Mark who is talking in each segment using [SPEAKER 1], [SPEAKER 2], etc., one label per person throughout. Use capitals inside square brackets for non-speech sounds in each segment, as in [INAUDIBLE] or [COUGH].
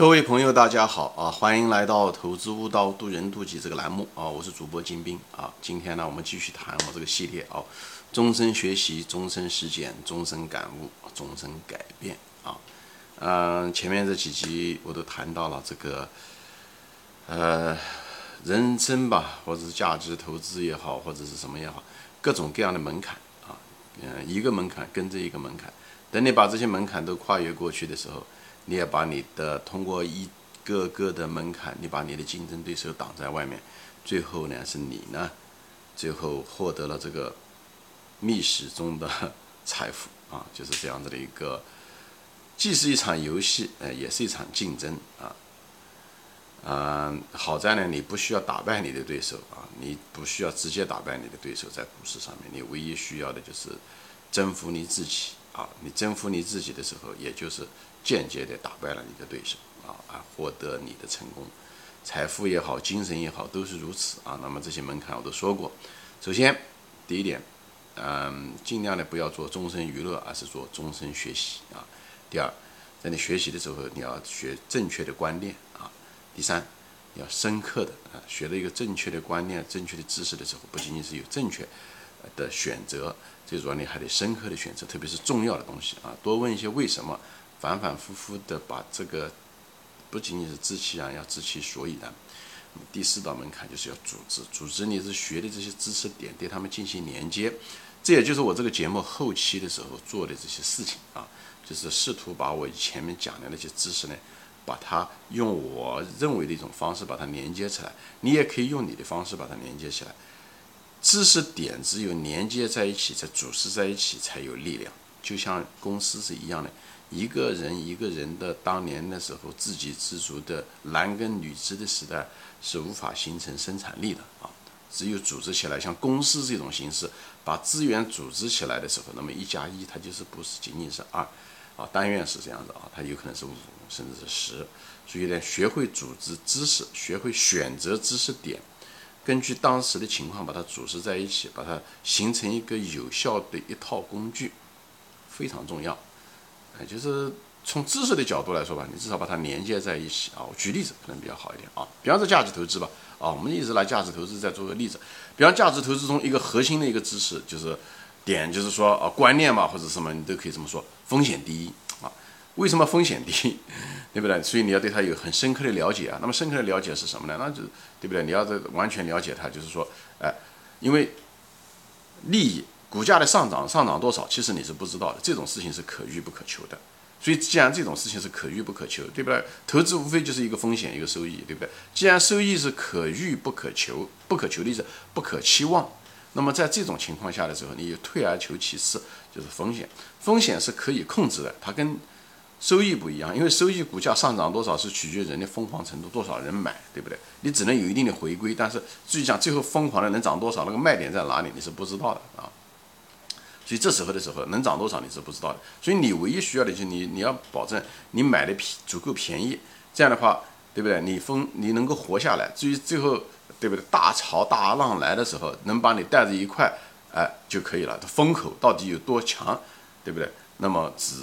[SPEAKER 1] 各位朋友，大家好啊！欢迎来到《投资悟道，渡人渡己》这个栏目啊！我是主播金兵啊！今天呢，我们继续谈我这个系列啊，终身学习，终身实践，终身感悟，终身改变啊！嗯，前面这几集我都谈到了这个，呃，人生吧，或者是价值投资也好，或者是什么也好，各种各样的门槛啊，嗯，一个门槛跟着一个门槛，等你把这些门槛都跨越过去的时候。你也把你的通过一个个的门槛，你把你的竞争对手挡在外面，最后呢是你呢，最后获得了这个密室中的财富啊，就是这样子的一个，既是一场游戏，呃，也是一场竞争啊。嗯，好在呢，你不需要打败你的对手啊，你不需要直接打败你的对手，在股市上面，你唯一需要的就是征服你自己啊。你征服你自己的时候，也就是。间接的打败了你的对手啊啊，获得你的成功，财富也好，精神也好，都是如此啊。那么这些门槛我都说过。首先，第一点，嗯，尽量的不要做终身娱乐，而是做终身学习啊。第二，在你学习的时候，你要学正确的观念啊。第三，要深刻的啊，学了一个正确的观念、正确的知识的时候，不仅仅是有正确的选择，最主要你还得深刻的选择，特别是重要的东西啊，多问一些为什么。反反复复的把这个，不仅仅是知其然，要知其所以然。第四道门槛就是要组织，组织你是学的这些知识点，对他们进行连接。这也就是我这个节目后期的时候做的这些事情啊，就是试图把我前面讲的那些知识呢，把它用我认为的一种方式把它连接起来。你也可以用你的方式把它连接起来。知识点只有连接在一起，才组织在一起才有力量。就像公司是一样的。一个人一个人的当年的时候自给自足的男耕女织的时代是无法形成生产力的啊，只有组织起来，像公司这种形式，把资源组织起来的时候，那么一加一它就是不是仅仅是二啊，但愿是这样子啊，它有可能是五甚至是十，所以呢，学会组织知识，学会选择知识点，根据当时的情况把它组织在一起，把它形成一个有效的一套工具，非常重要。就是从知识的角度来说吧，你至少把它连接在一起啊。我举例子可能比较好一点啊，比方说价值投资吧，啊，我们一直拿价值投资再做个例子。比方价值投资中一个核心的一个知识就是点，就是说啊观念嘛或者什么，你都可以这么说，风险第一啊。为什么风险第一？[LAUGHS] 对不对？所以你要对它有很深刻的了解啊。那么深刻的了解是什么呢？那就对不对？你要这完全了解它，就是说，哎，因为利益。股价的上涨，上涨多少，其实你是不知道的。这种事情是可遇不可求的。所以，既然这种事情是可遇不可求，对不对？投资无非就是一个风险，一个收益，对不对？既然收益是可遇不可求，不可求的意思，不可期望。那么，在这种情况下的时候，你退而求其次，就是风险。风险是可以控制的，它跟收益不一样，因为收益股价上涨多少是取决于人的疯狂程度，多少人买，对不对？你只能有一定的回归，但是至于讲最后疯狂的能涨多少，那个卖点在哪里，你是不知道的啊。所以这时候的时候能涨多少你是不知道的，所以你唯一需要的就是你你要保证你买的便足够便宜，这样的话，对不对？你风你能够活下来，至于最后对不对？大潮大浪来的时候能把你带着一块，哎就可以了。它风口到底有多强，对不对？那么只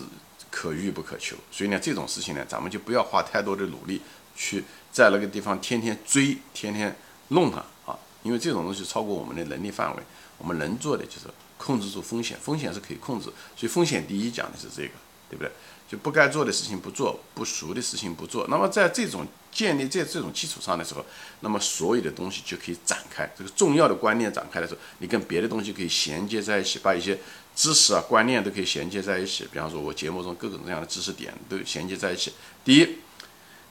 [SPEAKER 1] 可遇不可求。所以呢，这种事情呢，咱们就不要花太多的努力去在那个地方天天追，天天弄它啊，因为这种东西超过我们的能力范围，我们能做的就是。控制住风险，风险是可以控制，所以风险第一讲的是这个，对不对？就不该做的事情不做，不熟的事情不做。那么在这种建立在这种基础上的时候，那么所有的东西就可以展开。这个重要的观念展开的时候，你跟别的东西可以衔接在一起，把一些知识啊、观念都可以衔接在一起。比方说，我节目中各种各样的知识点都衔接在一起。第一。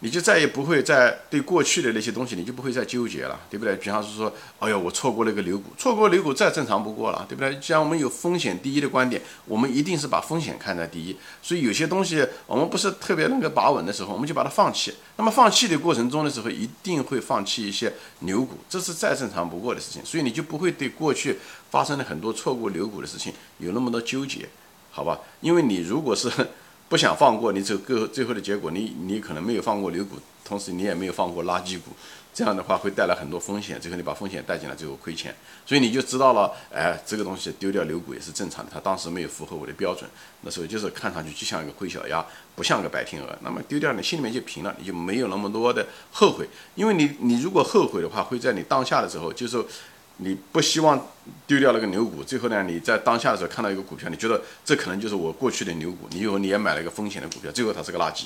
[SPEAKER 1] 你就再也不会再对过去的那些东西，你就不会再纠结了，对不对？比方是说，哎呀，我错过了一个牛股，错过牛股再正常不过了，对不对？既然我们有风险第一的观点，我们一定是把风险看在第一。所以有些东西我们不是特别能够把稳的时候，我们就把它放弃。那么放弃的过程中的时候，一定会放弃一些牛股，这是再正常不过的事情。所以你就不会对过去发生了很多错过牛股的事情有那么多纠结，好吧？因为你如果是不想放过，你最后最后的结果，你你可能没有放过牛股，同时你也没有放过垃圾股，这样的话会带来很多风险，最后你把风险带进来，最后亏钱，所以你就知道了，哎，这个东西丢掉牛股也是正常的，它当时没有符合我的标准，那时候就是看上去就像一个灰小鸭，不像个白天鹅，那么丢掉你心里面就平了，你就没有那么多的后悔，因为你你如果后悔的话，会在你当下的时候就是。你不希望丢掉那个牛股，最后呢，你在当下的时候看到一个股票，你觉得这可能就是我过去的牛股，你以后你也买了一个风险的股票，最后它是个垃圾。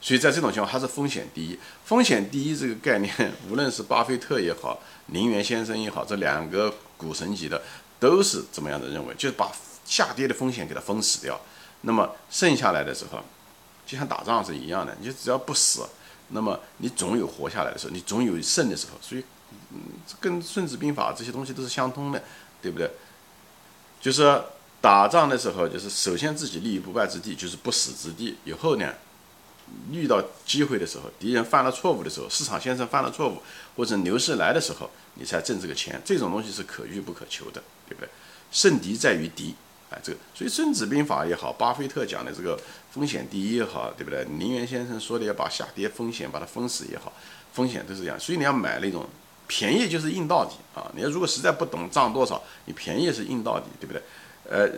[SPEAKER 1] 所以在这种情况，它是风险第一。风险第一这个概念，无论是巴菲特也好，林园先生也好，这两个股神级的都是怎么样的认为，就是把下跌的风险给它封死掉。那么剩下来的时候，就像打仗是一样的，你只要不死，那么你总有活下来的时候，你总有胜的时候。所以。嗯，跟《孙子兵法》这些东西都是相通的，对不对？就是打仗的时候，就是首先自己立于不败之地，就是不死之地。以后呢，遇到机会的时候，敌人犯了错误的时候，市场先生犯了错误，或者牛市来的时候，你才挣这个钱。这种东西是可遇不可求的，对不对？胜敌在于敌，哎，这个。所以《孙子兵法》也好，巴菲特讲的这个风险第一也好，对不对？林园先生说的要把下跌风险把它封死也好，风险都是这样。所以你要买那种。便宜就是硬到底啊！你要如果实在不懂涨多少，你便宜是硬到底，对不对？呃，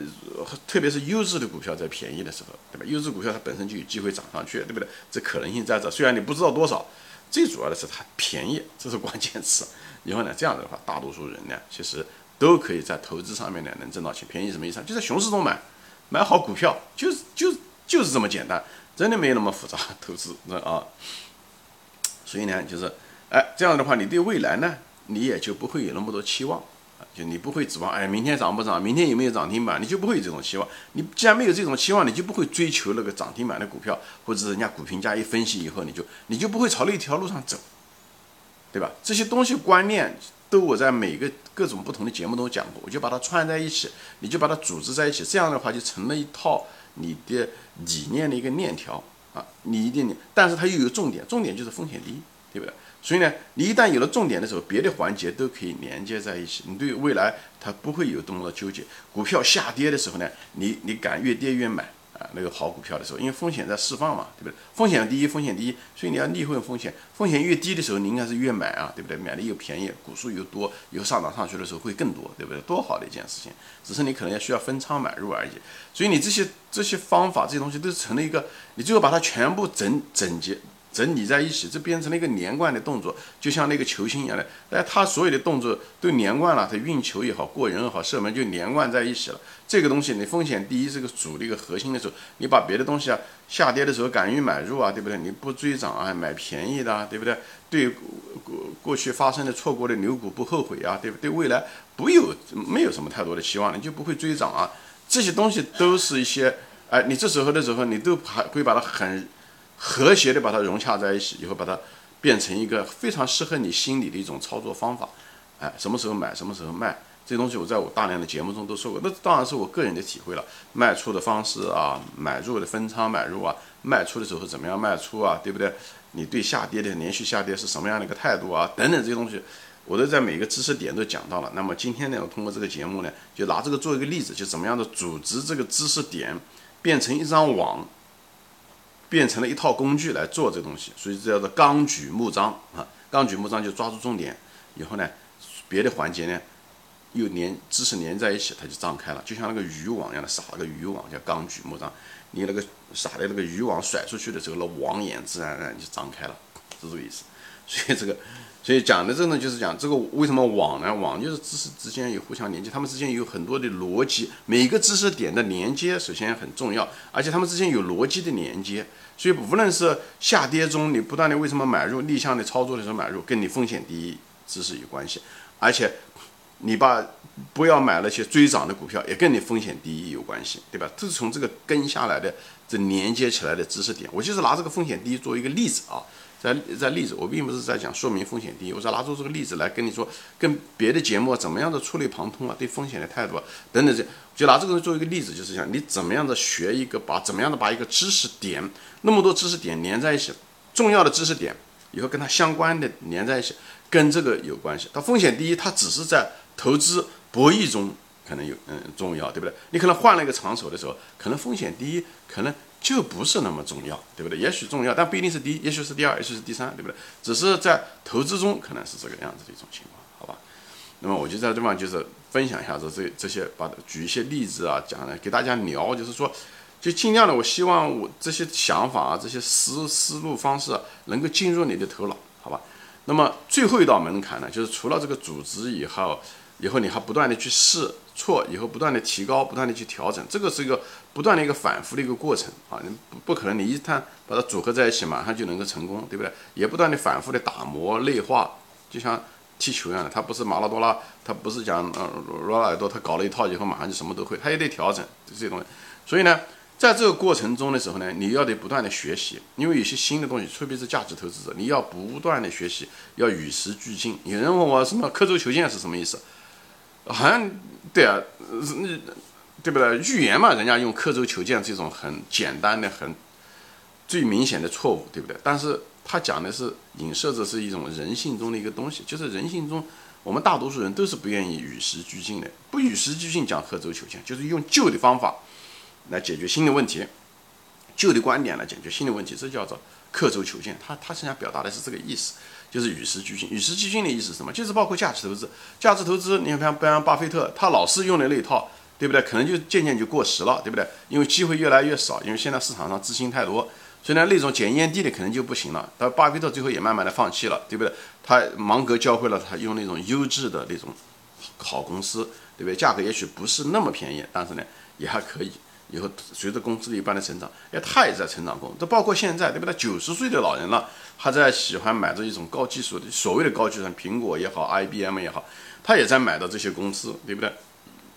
[SPEAKER 1] 特别是优质的股票在便宜的时候，对吧？优质股票它本身就有机会涨上去，对不对？这可能性在这，虽然你不知道多少，最主要的是它便宜，这是关键词。[LAUGHS] 以后呢，这样的话，大多数人呢，其实都可以在投资上面呢能挣到钱。便宜什么意思？就在熊市中买，买好股票，就是就就是这么简单，真的没有那么复杂。投资那啊，所以呢，就是。哎，这样的话，你对未来呢，你也就不会有那么多期望，就你不会指望，哎，明天涨不涨，明天有没有涨停板，你就不会有这种期望。你既然没有这种期望，你就不会追求那个涨停板的股票，或者人家股评家一分析以后，你就你就不会朝那一条路上走，对吧？这些东西观念都我在每个各种不同的节目都讲过，我就把它串在一起，你就把它组织在一起，这样的话就成了一套你的理念的一个链条啊，你一定，但是它又有重点，重点就是风险低，对不对？所以呢，你一旦有了重点的时候，别的环节都可以连接在一起。你对未来它不会有多么的纠结。股票下跌的时候呢，你你敢越跌越买啊，那个好股票的时候，因为风险在释放嘛，对不对？风险第一，风险第一，所以你要逆会风险。风险越低的时候，你应该是越买啊，对不对？买的又便宜，股数又多，以后上涨上去的时候会更多，对不对？多好的一件事情，只是你可能要需要分仓买入而已。所以你这些这些方法，这些东西都成了一个，你最后把它全部整整结。整理在一起，这变成了一个连贯的动作，就像那个球星一样的。哎，他所有的动作都连贯了，他运球也好，过人也好，射门就连贯在一起了。这个东西，你风险第一是个主的一个核心的时候，你把别的东西啊，下跌的时候敢于买入啊，对不对？你不追涨啊，买便宜的啊，对不对？对过过去发生的错过的牛股不后悔啊，对不对？未来不有没有什么太多的期望，你就不会追涨啊。这些东西都是一些，哎，你这时候的时候，你都还会把它很。和谐的把它融洽在一起，以后把它变成一个非常适合你心理的一种操作方法。哎，什么时候买，什么时候卖，这东西我在我大量的节目中都说过。那当然是我个人的体会了。卖出的方式啊，买入的分仓买入啊，卖出的时候怎么样卖出啊，对不对？你对下跌的连续下跌是什么样的一个态度啊？等等这些东西，我都在每个知识点都讲到了。那么今天呢，我通过这个节目呢，就拿这个做一个例子，就怎么样的组织这个知识点变成一张网。变成了一套工具来做这东西，所以这叫做纲举目张啊，纲举目张就抓住重点，以后呢，别的环节呢又连知识连在一起，它就张开了，就像那个渔网一样的撒了个渔网，叫纲举目张。你那个撒的那个渔网甩出去的时候，那网眼自然而然就张开了，是这个意思。所以这个。所以讲的这呢，就是讲这个为什么网呢？网就是知识之间有互相连接，它们之间有很多的逻辑，每个知识点的连接首先很重要，而且它们之间有逻辑的连接。所以无论是下跌中你不断的为什么买入逆向的操作的时候买入，跟你风险第一知识有关系，而且你把不要买那些追涨的股票，也跟你风险第一有关系，对吧？这是从这个跟下来的这连接起来的知识点。我就是拿这个风险第一做一个例子啊。在在例子，我并不是在讲说明风险低，我是拿出这个例子来跟你说，跟别的节目怎么样的触类旁通啊，对风险的态度啊等等这，就拿这个做一个例子，就是讲你怎么样的学一个，把怎么样的把一个知识点，那么多知识点连在一起，重要的知识点以后跟它相关的连在一起，跟这个有关系。它风险第一，它只是在投资博弈中可能有嗯重要，对不对？你可能换了一个场所的时候，可能风险第一，可能。就不是那么重要，对不对？也许重要，但不一定是第一，也许是第二，也许是第三，对不对？只是在投资中可能是这个样子的一种情况，好吧？那么我就在这地方就是分享一下这这这些，把举一些例子啊，讲来给大家聊，就是说，就尽量的，我希望我这些想法啊，这些思思路方式能够进入你的头脑，好吧？那么最后一道门槛呢，就是除了这个组织以后，以后你还不断的去试错，以后不断的提高，不断的去调整，这个是一个不断的一个反复的一个过程啊，你不不可能你一旦把它组合在一起马上就能够成功，对不对？也不断的反复的打磨内化，就像。踢球一样的，他不是马拉多拉，他不是讲呃罗纳尔多，他搞了一套以后马上就什么都会，他也得调整这些东西。所以呢，在这个过程中的时候呢，你要得不断的学习，因为有些新的东西，特别是价值投资者，你要不断的学习，要与时俱进。有人问我什么刻舟求剑是什么意思？好像对啊，那对不对？预言嘛，人家用刻舟求剑这种很简单的、很最明显的错误，对不对？但是。他讲的是影射着是一种人性中的一个东西，就是人性中，我们大多数人都是不愿意与时俱进的，不与时俱进讲刻舟求剑，就是用旧的方法来解决新的问题，旧的观点来解决新的问题，这叫做刻舟求剑。他他实际上表达的是这个意思，就是与时俱进。与时俱进的意思是什么？就是包括价值投资，价值投资，你看，比方巴菲特，他老是用的那一套，对不对？可能就渐渐就过时了，对不对？因为机会越来越少，因为现在市场上资金太多。所以呢，那种检验地的可能就不行了。但巴菲特最后也慢慢的放弃了，对不对？他芒格教会了他用那种优质的那种好公司，对不对？价格也许不是那么便宜，但是呢也还可以。以后随着公司的一般的成长，哎，他也在成长过。这包括现在，对不对？九十岁的老人了，还在喜欢买这一种高技术的，所谓的高技术，苹果也好，IBM 也好，他也在买的这些公司，对不对？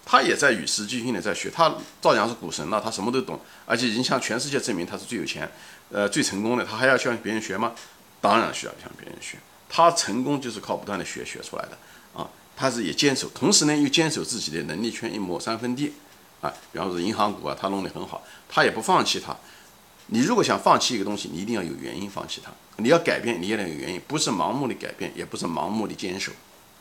[SPEAKER 1] 他也在与时俱进的在学，他照样是股神了，他什么都懂，而且已经向全世界证明他是最有钱，呃，最成功的。他还要向别人学吗？当然需要向别人学。他成功就是靠不断的学学出来的啊。他是也坚守，同时呢又坚守自己的能力圈一亩三分地啊。比方说银行股啊，他弄得很好，他也不放弃它。你如果想放弃一个东西，你一定要有原因放弃它。你要改变，你也得有原因，不是盲目的改变，也不是盲目的坚守。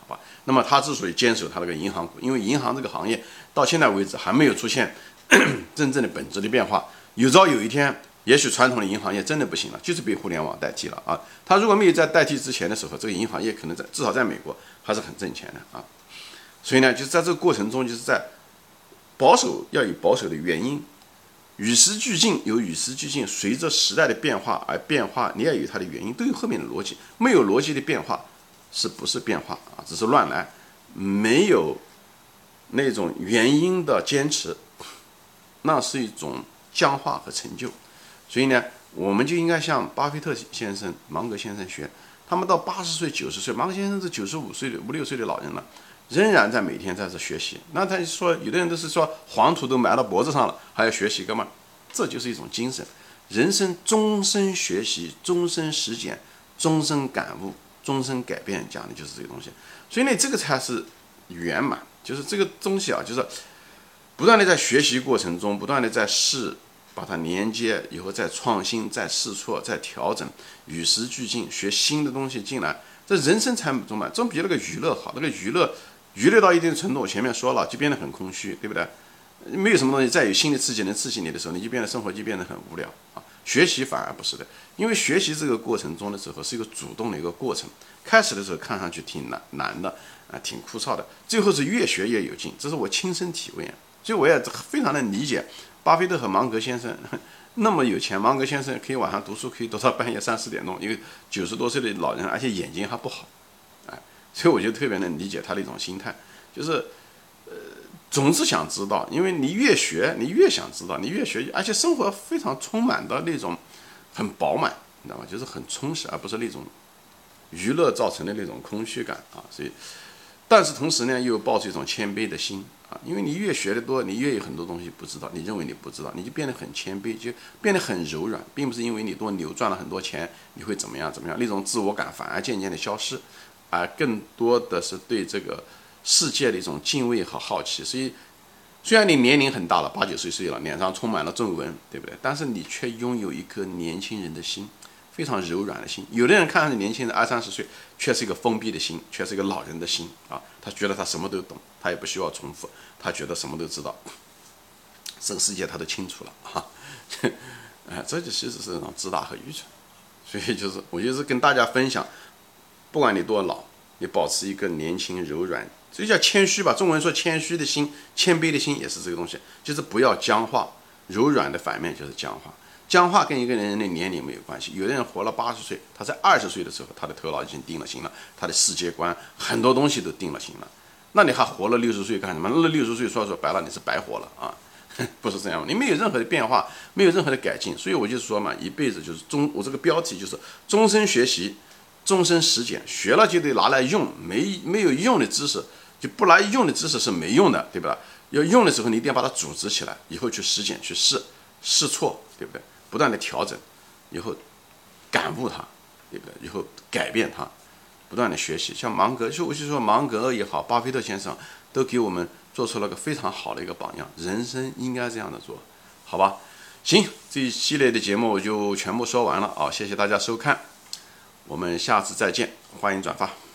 [SPEAKER 1] 好吧那么他之所以坚守他那个银行股，因为银行这个行业到现在为止还没有出现 [COUGHS] 真正的本质的变化。有朝有一天，也许传统的银行业真的不行了，就是被互联网代替了啊。他如果没有在代替之前的时候，这个银行业可能在至少在美国还是很挣钱的啊。所以呢，就是在这个过程中，就是在保守要有保守的原因，与时俱进有与时俱进，随着时代的变化而变化，你要有它的原因，都有后面的逻辑。没有逻辑的变化。是不是变化啊？只是乱来，没有那种原因的坚持，那是一种僵化和陈旧。所以呢，我们就应该向巴菲特先生、芒格先生学。他们到八十岁、九十岁，芒格先生是九十五岁的五六岁的老人了，仍然在每天在这学习。那他说，有的人都是说黄土都埋到脖子上了，还要学习干嘛？这就是一种精神，人生终身学习，终身实践，终身感悟。终身改变讲的就是这个东西，所以呢，这个才是圆满，就是这个东西啊，就是不断的在学习过程中，不断的在试，把它连接以后再创新，再试错，再调整，与时俱进，学新的东西进来，这人生才中嘛，总比那个娱乐好。那个娱乐，娱乐到一定程度，我前面说了，就变得很空虚，对不对？没有什么东西再有新的刺激能刺激你的时候，你就变得生活就变得很无聊啊。学习反而不是的，因为学习这个过程中的时候是一个主动的一个过程。开始的时候看上去挺难难的啊，挺枯燥的，最后是越学越有劲，这是我亲身体会啊。所以我也非常的理解巴菲特和芒格先生那么有钱，芒格先生可以晚上读书可以读到半夜三四点钟，因为九十多岁的老人，而且眼睛还不好，所以我就特别能理解他的一种心态，就是呃总是想知道，因为你越学你越想知道，你越学，而且生活非常充满的那种很饱满，你知道吗？就是很充实，而不是那种。娱乐造成的那种空虚感啊，所以，但是同时呢，又抱着一种谦卑的心啊，因为你越学的多，你越有很多东西不知道，你认为你不知道，你就变得很谦卑，就变得很柔软，并不是因为你多牛赚了很多钱，你会怎么样怎么样，那种自我感反而渐渐的消失，而更多的是对这个世界的一种敬畏和好奇。所以，虽然你年龄很大了，八九十岁了，脸上充满了皱纹，对不对？但是你却拥有一颗年轻人的心。非常柔软的心，有的人看上去年轻人二三十岁，却是一个封闭的心，却是一个老人的心啊。他觉得他什么都懂，他也不需要重复，他觉得什么都知道，这个世界他都清楚了 [LAUGHS] 哈。哎，[LAUGHS] 这就其实是一种自大和愚蠢。所以就是我就是跟大家分享，不管你多老，你保持一个年轻柔软，这叫谦虚吧？中文说谦虚的心、谦卑的心也是这个东西，就是不要僵化。柔软的反面就是僵化。僵化跟一个人的年龄没有关系。有的人活了八十岁，他在二十岁的时候，他的头脑已经定了型了，他的世界观很多东西都定了型了。那你还活了六十岁干什么？那六十岁说说白了，你是白活了啊！不是这样，你没有任何的变化，没有任何的改进。所以我就说嘛，一辈子就是终，我这个标题就是终身学习，终身实践。学了就得拿来用，没没有用的知识就不来用的知识是没用的，对吧？要用的时候，你一定要把它组织起来，以后去实践去试试错，对不对？不断的调整，以后感悟它，对不对？以后改变它，不断的学习。像芒格，就我就说芒格也好，巴菲特先生都给我们做出了个非常好的一个榜样。人生应该这样的做，好吧？行，这一系列的节目我就全部说完了啊！谢谢大家收看，我们下次再见，欢迎转发。